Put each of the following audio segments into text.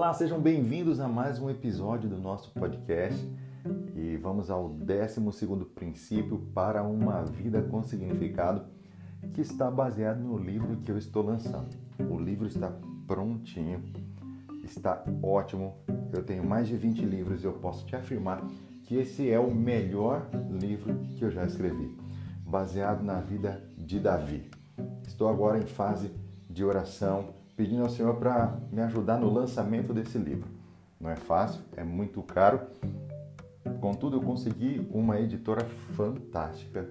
Olá, sejam bem-vindos a mais um episódio do nosso podcast e vamos ao 12 princípio para uma vida com significado que está baseado no livro que eu estou lançando. O livro está prontinho, está ótimo. Eu tenho mais de 20 livros e eu posso te afirmar que esse é o melhor livro que eu já escrevi, baseado na vida de Davi. Estou agora em fase de oração pedindo ao Senhor para me ajudar no lançamento desse livro. Não é fácil, é muito caro. Contudo, eu consegui uma editora fantástica,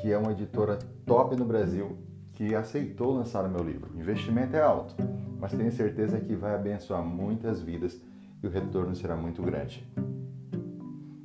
que é uma editora top no Brasil, que aceitou lançar o meu livro. O investimento é alto, mas tenho certeza que vai abençoar muitas vidas e o retorno será muito grande.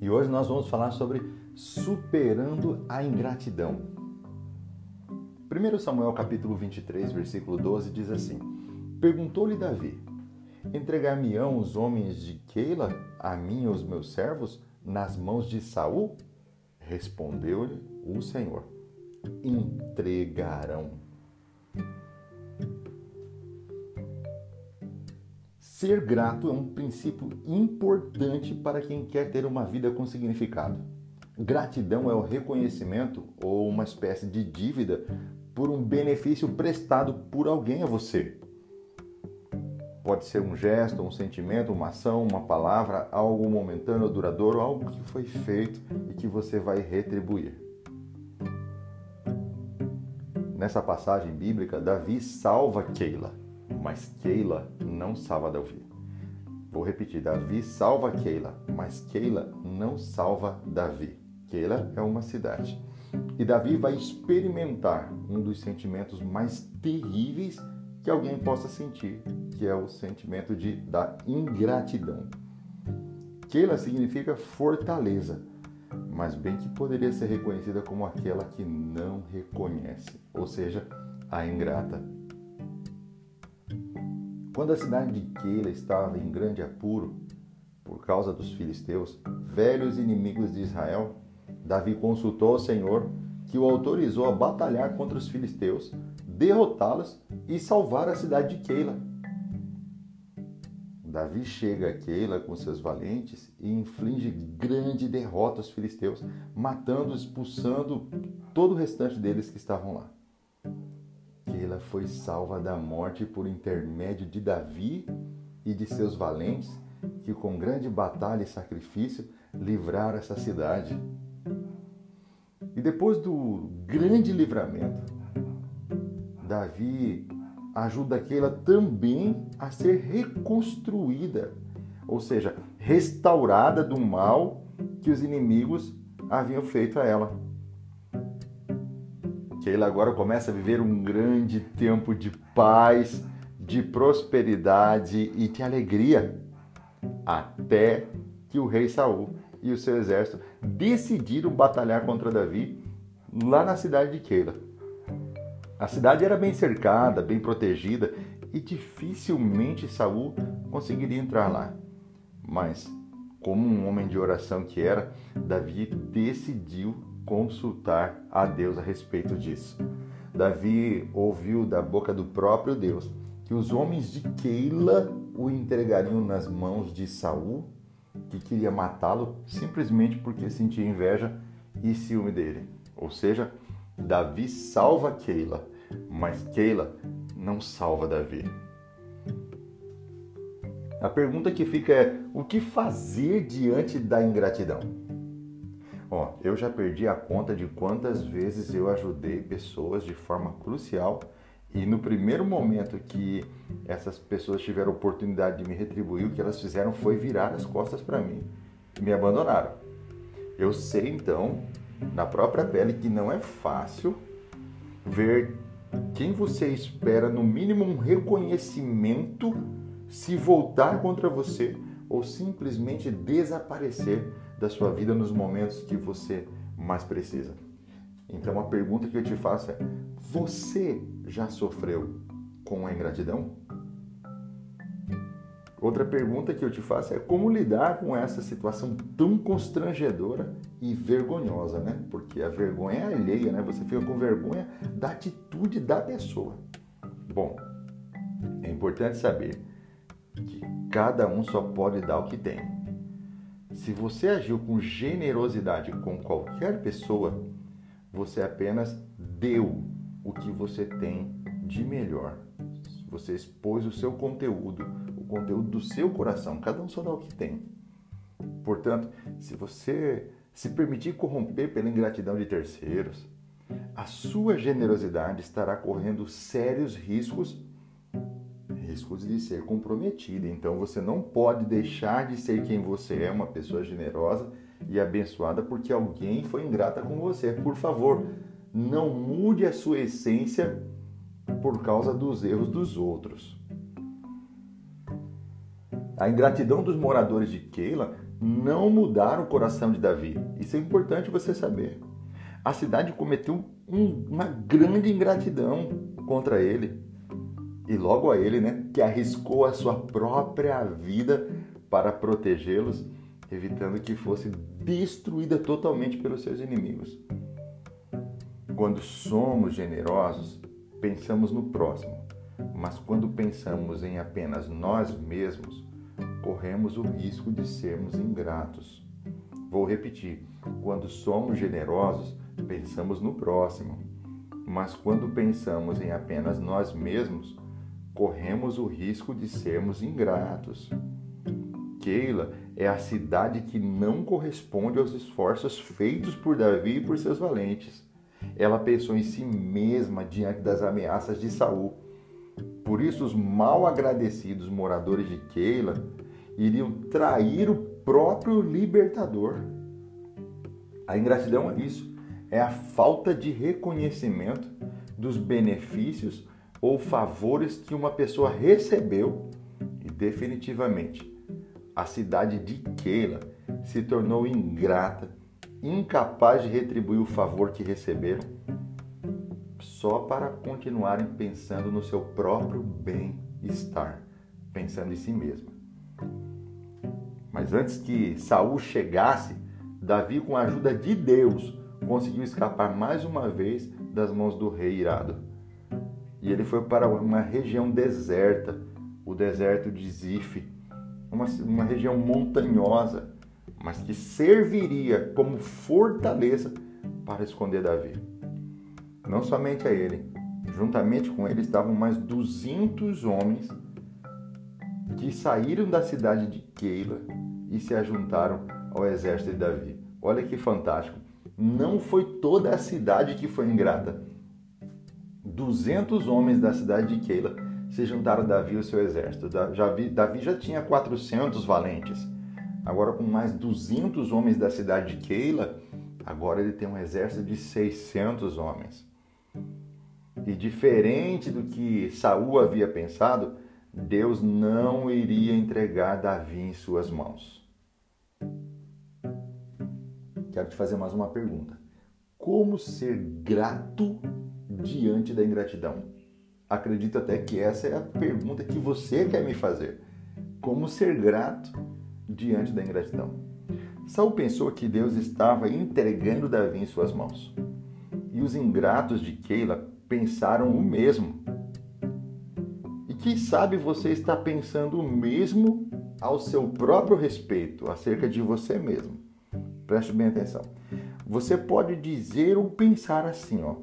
E hoje nós vamos falar sobre superando a ingratidão. 1 Samuel capítulo 23, versículo 12 diz assim: Perguntou-lhe Davi: Entregar-me-ão os homens de Keila a mim e os meus servos nas mãos de Saul? Respondeu-lhe o Senhor: Entregarão. Ser grato é um princípio importante para quem quer ter uma vida com significado. Gratidão é o reconhecimento ou uma espécie de dívida por um benefício prestado por alguém a você. Pode ser um gesto, um sentimento, uma ação, uma palavra, algo momentâneo ou duradouro, algo que foi feito e que você vai retribuir. Nessa passagem bíblica, Davi salva Keila, mas Keila não salva Davi. Vou repetir: Davi salva Keila, mas Keila não salva Davi. Keila é uma cidade. E Davi vai experimentar um dos sentimentos mais terríveis que alguém possa sentir, que é o sentimento de, da ingratidão. Keila significa fortaleza, mas bem que poderia ser reconhecida como aquela que não reconhece, ou seja, a ingrata. Quando a cidade de Keila estava em grande apuro por causa dos filisteus, velhos inimigos de Israel, Davi consultou o Senhor, que o autorizou a batalhar contra os filisteus, derrotá-los e salvar a cidade de Keila. Davi chega a Keila com seus valentes e inflige grande derrota aos filisteus, matando, expulsando todo o restante deles que estavam lá. Keila foi salva da morte por intermédio de Davi e de seus valentes, que com grande batalha e sacrifício livraram essa cidade. E depois do grande livramento, Davi ajuda aquela também a ser reconstruída, ou seja, restaurada do mal que os inimigos haviam feito a ela. Keila agora começa a viver um grande tempo de paz, de prosperidade e de alegria, até que o rei Saul e o seu exército decidiram batalhar contra Davi lá na cidade de Keila. A cidade era bem cercada, bem protegida e dificilmente Saul conseguiria entrar lá. Mas, como um homem de oração que era, Davi decidiu consultar a Deus a respeito disso. Davi ouviu da boca do próprio Deus que os homens de Keila o entregariam nas mãos de Saul, que queria matá-lo simplesmente porque sentia inveja e ciúme dele. Ou seja, Davi salva Keila mas Keila não salva Davi. A pergunta que fica é: o que fazer diante da ingratidão? Ó, eu já perdi a conta de quantas vezes eu ajudei pessoas de forma crucial e no primeiro momento que essas pessoas tiveram oportunidade de me retribuir, o que elas fizeram foi virar as costas para mim e me abandonaram. Eu sei então, na própria pele, que não é fácil ver quem você espera, no mínimo, um reconhecimento se voltar contra você ou simplesmente desaparecer da sua vida nos momentos que você mais precisa. Então a pergunta que eu te faço é: você já sofreu com a ingratidão? Outra pergunta que eu te faço é como lidar com essa situação tão constrangedora e vergonhosa, né? Porque a vergonha é alheia, né? Você fica com vergonha da atitude da pessoa. Bom, é importante saber que cada um só pode dar o que tem. Se você agiu com generosidade com qualquer pessoa, você apenas deu o que você tem de melhor. Você expôs o seu conteúdo, conteúdo do seu coração. Cada um só dá o que tem. Portanto, se você se permitir corromper pela ingratidão de terceiros, a sua generosidade estará correndo sérios riscos riscos de ser comprometida. Então você não pode deixar de ser quem você é, uma pessoa generosa e abençoada porque alguém foi ingrata com você. Por favor, não mude a sua essência por causa dos erros dos outros. A ingratidão dos moradores de Keila não mudaram o coração de Davi. Isso é importante você saber. A cidade cometeu um, uma grande ingratidão contra ele e logo a ele, né, que arriscou a sua própria vida para protegê-los, evitando que fosse destruída totalmente pelos seus inimigos. Quando somos generosos, pensamos no próximo, mas quando pensamos em apenas nós mesmos, corremos o risco de sermos ingratos. Vou repetir: quando somos generosos, pensamos no próximo, mas quando pensamos em apenas nós mesmos, corremos o risco de sermos ingratos. Keila é a cidade que não corresponde aos esforços feitos por Davi e por seus valentes. Ela pensou em si mesma diante das ameaças de Saul. Por isso, os mal agradecidos moradores de Keila iriam trair o próprio libertador. A ingratidão é isso, é a falta de reconhecimento dos benefícios ou favores que uma pessoa recebeu e definitivamente a cidade de Keila se tornou ingrata, incapaz de retribuir o favor que receberam, só para continuarem pensando no seu próprio bem-estar, pensando em si mesma. Mas antes que Saul chegasse, Davi, com a ajuda de Deus, conseguiu escapar mais uma vez das mãos do rei irado e ele foi para uma região deserta, o deserto de Zif, uma, uma região montanhosa, mas que serviria como fortaleza para esconder Davi. Não somente a ele, juntamente com ele estavam mais 200 homens que saíram da cidade de Keila e se ajuntaram ao exército de Davi. Olha que fantástico! Não foi toda a cidade que foi ingrata 200 homens da cidade de Keila se juntaram a Davi e o seu exército. Davi já tinha 400 valentes. Agora, com mais 200 homens da cidade de Keila, agora ele tem um exército de 600 homens. E diferente do que Saul havia pensado, Deus não iria entregar Davi em suas mãos. Quero te fazer mais uma pergunta. Como ser grato diante da ingratidão? Acredito até que essa é a pergunta que você quer me fazer. Como ser grato diante da ingratidão? Saul pensou que Deus estava entregando Davi em suas mãos. E os ingratos de Keila pensaram o mesmo. Quem sabe você está pensando o mesmo ao seu próprio respeito, acerca de você mesmo. Preste bem atenção. Você pode dizer ou pensar assim, ó.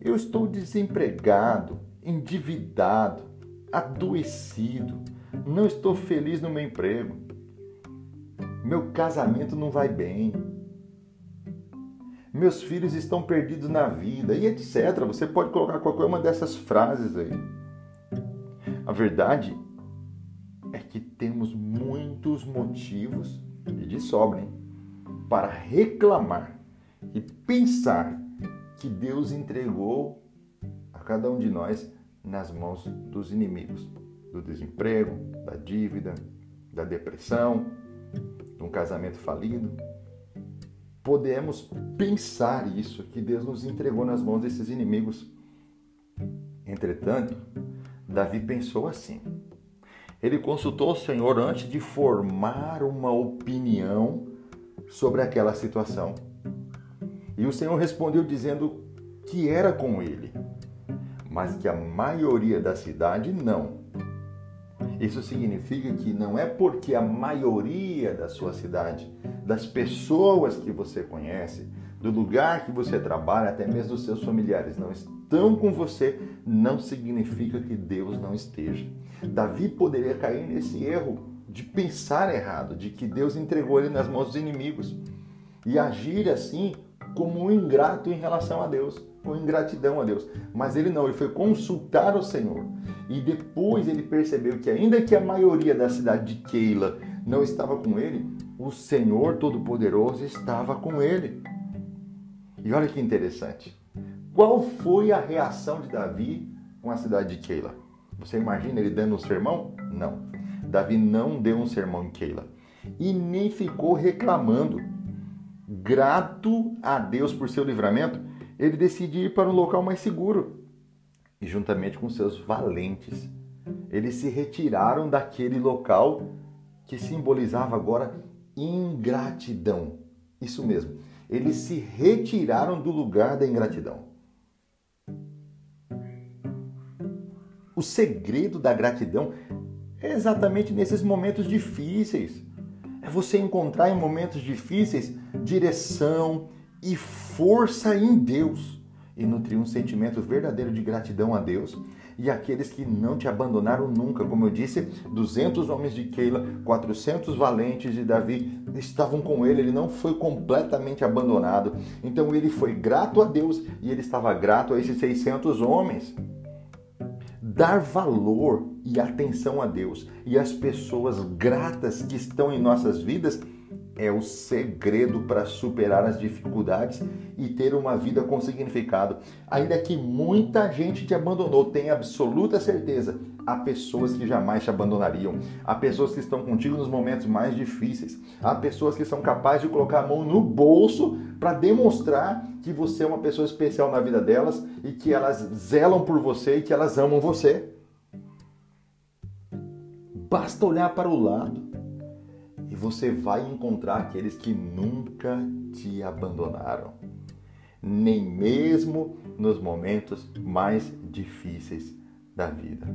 Eu estou desempregado, endividado, adoecido, não estou feliz no meu emprego, meu casamento não vai bem, meus filhos estão perdidos na vida e etc. Você pode colocar qualquer uma dessas frases aí. A verdade é que temos muitos motivos, e de sobra, para reclamar e pensar que Deus entregou a cada um de nós nas mãos dos inimigos, do desemprego, da dívida, da depressão, de um casamento falido. Podemos pensar isso, que Deus nos entregou nas mãos desses inimigos. Entretanto, Davi pensou assim. Ele consultou o Senhor antes de formar uma opinião sobre aquela situação. E o Senhor respondeu dizendo que era com ele, mas que a maioria da cidade não. Isso significa que não é porque a maioria da sua cidade, das pessoas que você conhece, do lugar que você trabalha, até mesmo dos seus familiares, não estão com você, não significa que Deus não esteja. Davi poderia cair nesse erro de pensar errado, de que Deus entregou ele nas mãos dos inimigos e agir assim como um ingrato em relação a Deus, com ingratidão a Deus. Mas ele não, ele foi consultar o Senhor. E depois ele percebeu que ainda que a maioria da cidade de Keila não estava com ele, o Senhor Todo-Poderoso estava com ele. E olha que interessante. Qual foi a reação de Davi com a cidade de Keila? Você imagina ele dando um sermão? Não. Davi não deu um sermão em Keila e nem ficou reclamando. Grato a Deus por seu livramento, ele decide ir para um local mais seguro e, juntamente com seus valentes, eles se retiraram daquele local que simbolizava agora ingratidão. Isso mesmo, eles se retiraram do lugar da ingratidão. O segredo da gratidão é exatamente nesses momentos difíceis. É você encontrar em momentos difíceis direção e força em Deus e nutrir um sentimento verdadeiro de gratidão a Deus e aqueles que não te abandonaram nunca. Como eu disse, 200 homens de Keila, 400 valentes de Davi estavam com ele, ele não foi completamente abandonado. Então ele foi grato a Deus e ele estava grato a esses 600 homens. Dar valor e atenção a Deus e às pessoas gratas que estão em nossas vidas é o segredo para superar as dificuldades e ter uma vida com significado. Ainda que muita gente te abandonou, tenha absoluta certeza, há pessoas que jamais te abandonariam. Há pessoas que estão contigo nos momentos mais difíceis. Há pessoas que são capazes de colocar a mão no bolso para demonstrar que você é uma pessoa especial na vida delas e que elas zelam por você e que elas amam você. Basta olhar para o lado e você vai encontrar aqueles que nunca te abandonaram, nem mesmo nos momentos mais difíceis da vida.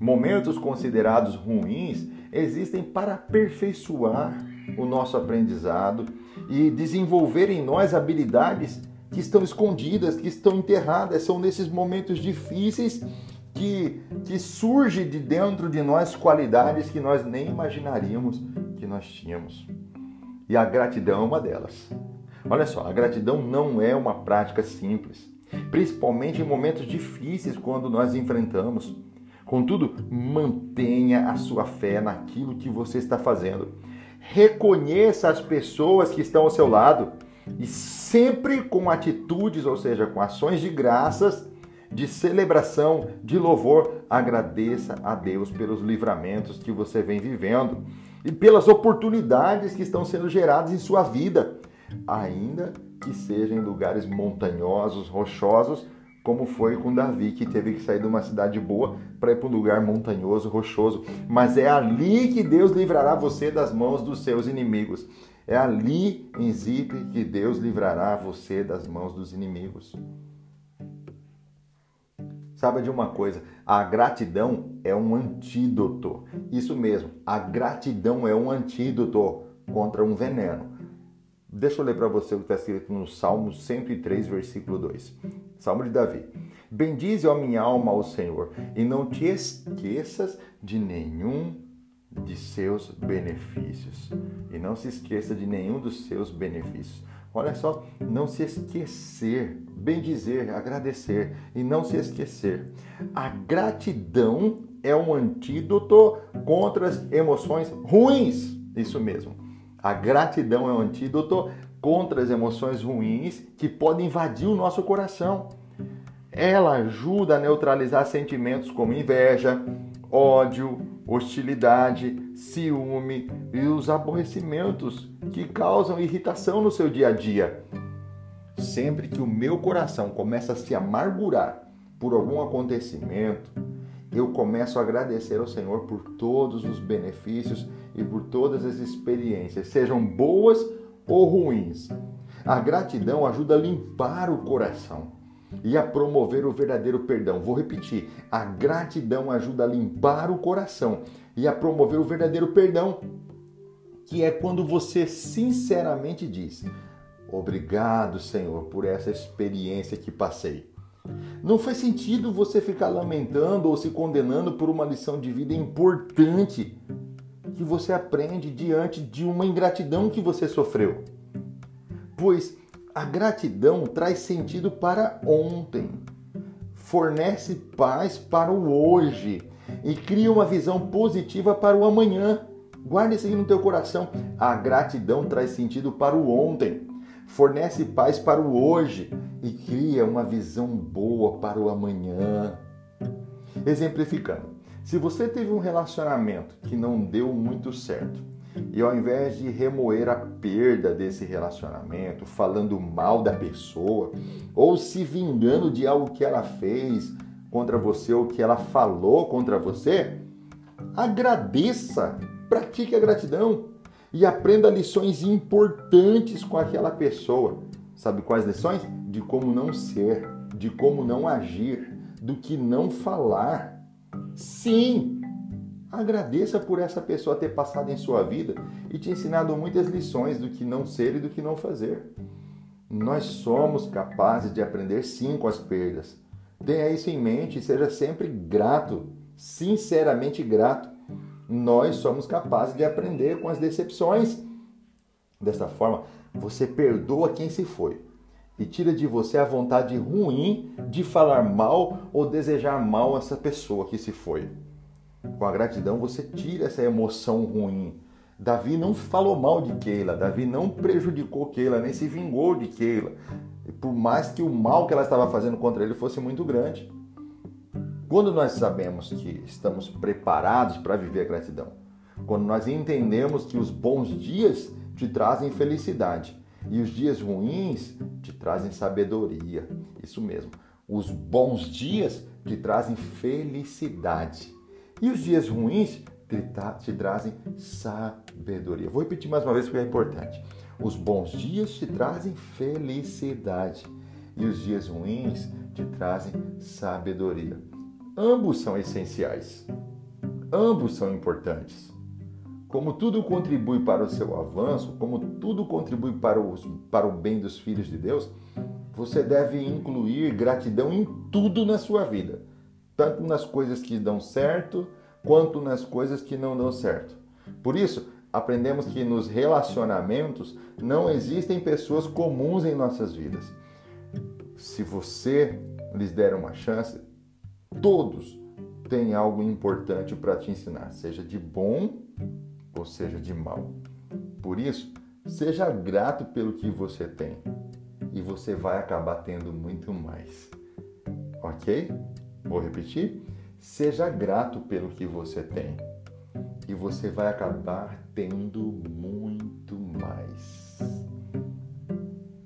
Momentos considerados ruins existem para aperfeiçoar o nosso aprendizado e desenvolver em nós habilidades que estão escondidas, que estão enterradas. São nesses momentos difíceis que, que surge de dentro de nós qualidades que nós nem imaginaríamos que nós tínhamos. E a gratidão é uma delas. Olha só, a gratidão não é uma prática simples, principalmente em momentos difíceis quando nós enfrentamos. Contudo, mantenha a sua fé naquilo que você está fazendo. Reconheça as pessoas que estão ao seu lado e sempre com atitudes, ou seja, com ações de graças, de celebração, de louvor, agradeça a Deus pelos livramentos que você vem vivendo e pelas oportunidades que estão sendo geradas em sua vida, ainda que sejam em lugares montanhosos, rochosos, como foi com Davi, que teve que sair de uma cidade boa para ir para um lugar montanhoso, rochoso. Mas é ali que Deus livrará você das mãos dos seus inimigos. É ali em Zipre que Deus livrará você das mãos dos inimigos. Saiba de uma coisa, a gratidão é um antídoto. Isso mesmo, a gratidão é um antídoto contra um veneno. Deixa eu ler para você o que está escrito no Salmo 103, versículo 2. Salmo de Davi. Bendize, ó minha alma, ao Senhor, e não te esqueças de nenhum de seus benefícios. E não se esqueça de nenhum dos seus benefícios. Olha só, não se esquecer, bem dizer, agradecer e não se esquecer. A gratidão é um antídoto contra as emoções ruins. Isso mesmo. A gratidão é um antídoto contra as emoções ruins que podem invadir o nosso coração. Ela ajuda a neutralizar sentimentos como inveja, ódio, hostilidade, ciúme e os aborrecimentos que causam irritação no seu dia a dia. Sempre que o meu coração começa a se amargurar por algum acontecimento, eu começo a agradecer ao Senhor por todos os benefícios e por todas as experiências, sejam boas ou ruins. A gratidão ajuda a limpar o coração e a promover o verdadeiro perdão. Vou repetir: a gratidão ajuda a limpar o coração e a promover o verdadeiro perdão, que é quando você sinceramente diz: Obrigado, Senhor, por essa experiência que passei. Não faz sentido você ficar lamentando ou se condenando por uma lição de vida importante que você aprende diante de uma ingratidão que você sofreu. Pois a gratidão traz sentido para ontem, fornece paz para o hoje e cria uma visão positiva para o amanhã. Guarde isso aí no teu coração. A gratidão traz sentido para o ontem, fornece paz para o hoje e cria uma visão boa para o amanhã. Exemplificando, se você teve um relacionamento que não deu muito certo, e ao invés de remoer a perda desse relacionamento, falando mal da pessoa, ou se vingando de algo que ela fez contra você ou que ela falou contra você, agradeça, pratique a gratidão e aprenda lições importantes com aquela pessoa. Sabe quais lições? De como não ser, de como não agir, do que não falar. Sim, agradeça por essa pessoa ter passado em sua vida e te ensinado muitas lições do que não ser e do que não fazer. Nós somos capazes de aprender sim com as perdas. Tenha isso em mente e seja sempre grato, sinceramente grato. Nós somos capazes de aprender com as decepções. Desta forma, você perdoa quem se foi e tira de você a vontade ruim de falar mal ou desejar mal essa pessoa que se foi. Com a gratidão você tira essa emoção ruim. Davi não falou mal de Keila, Davi não prejudicou Keila, nem se vingou de Keila, por mais que o mal que ela estava fazendo contra ele fosse muito grande. Quando nós sabemos que estamos preparados para viver a gratidão, quando nós entendemos que os bons dias te trazem felicidade e os dias ruins te trazem sabedoria. Isso mesmo. Os bons dias te trazem felicidade. E os dias ruins te, te trazem sabedoria. Vou repetir mais uma vez porque é importante. Os bons dias te trazem felicidade. E os dias ruins te trazem sabedoria. Ambos são essenciais. Ambos são importantes. Como tudo contribui para o seu avanço, como tudo contribui para, os, para o bem dos filhos de Deus, você deve incluir gratidão em tudo na sua vida, tanto nas coisas que dão certo, quanto nas coisas que não dão certo. Por isso, aprendemos que nos relacionamentos não existem pessoas comuns em nossas vidas. Se você lhes der uma chance, todos têm algo importante para te ensinar, seja de bom ou seja de mal. Por isso, seja grato pelo que você tem e você vai acabar tendo muito mais. Ok? Vou repetir? Seja grato pelo que você tem e você vai acabar tendo muito mais.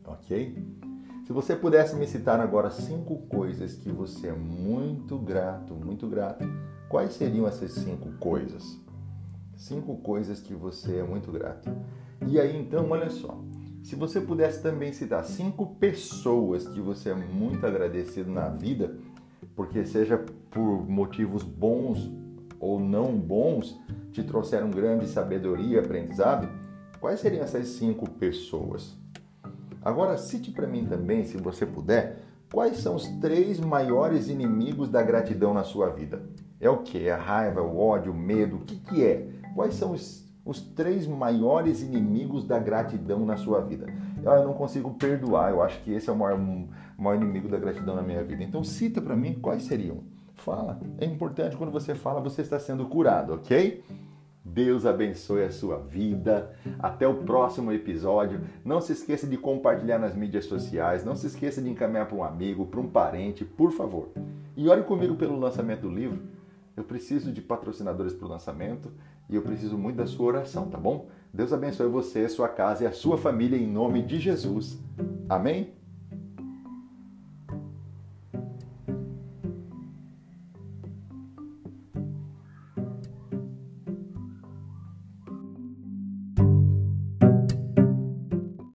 Ok? Se você pudesse me citar agora cinco coisas que você é muito grato, muito grato, quais seriam essas cinco coisas? Cinco coisas que você é muito grato. E aí então, olha só. Se você pudesse também citar cinco pessoas que você é muito agradecido na vida, porque seja por motivos bons ou não bons, te trouxeram grande sabedoria e aprendizado, quais seriam essas cinco pessoas? Agora, cite para mim também, se você puder, quais são os três maiores inimigos da gratidão na sua vida? É o que? É a raiva, o ódio, o medo? O que, que é? Quais são os, os três maiores inimigos da gratidão na sua vida? Ah, eu não consigo perdoar, eu acho que esse é o maior, o maior inimigo da gratidão na minha vida. Então cita para mim quais seriam. Fala. É importante quando você fala, você está sendo curado, ok? Deus abençoe a sua vida. Até o próximo episódio. Não se esqueça de compartilhar nas mídias sociais. Não se esqueça de encaminhar para um amigo, para um parente, por favor. E ore comigo pelo lançamento do livro. Eu preciso de patrocinadores para o lançamento e eu preciso muito da sua oração, tá bom? Deus abençoe você, sua casa e a sua família em nome de Jesus. Amém?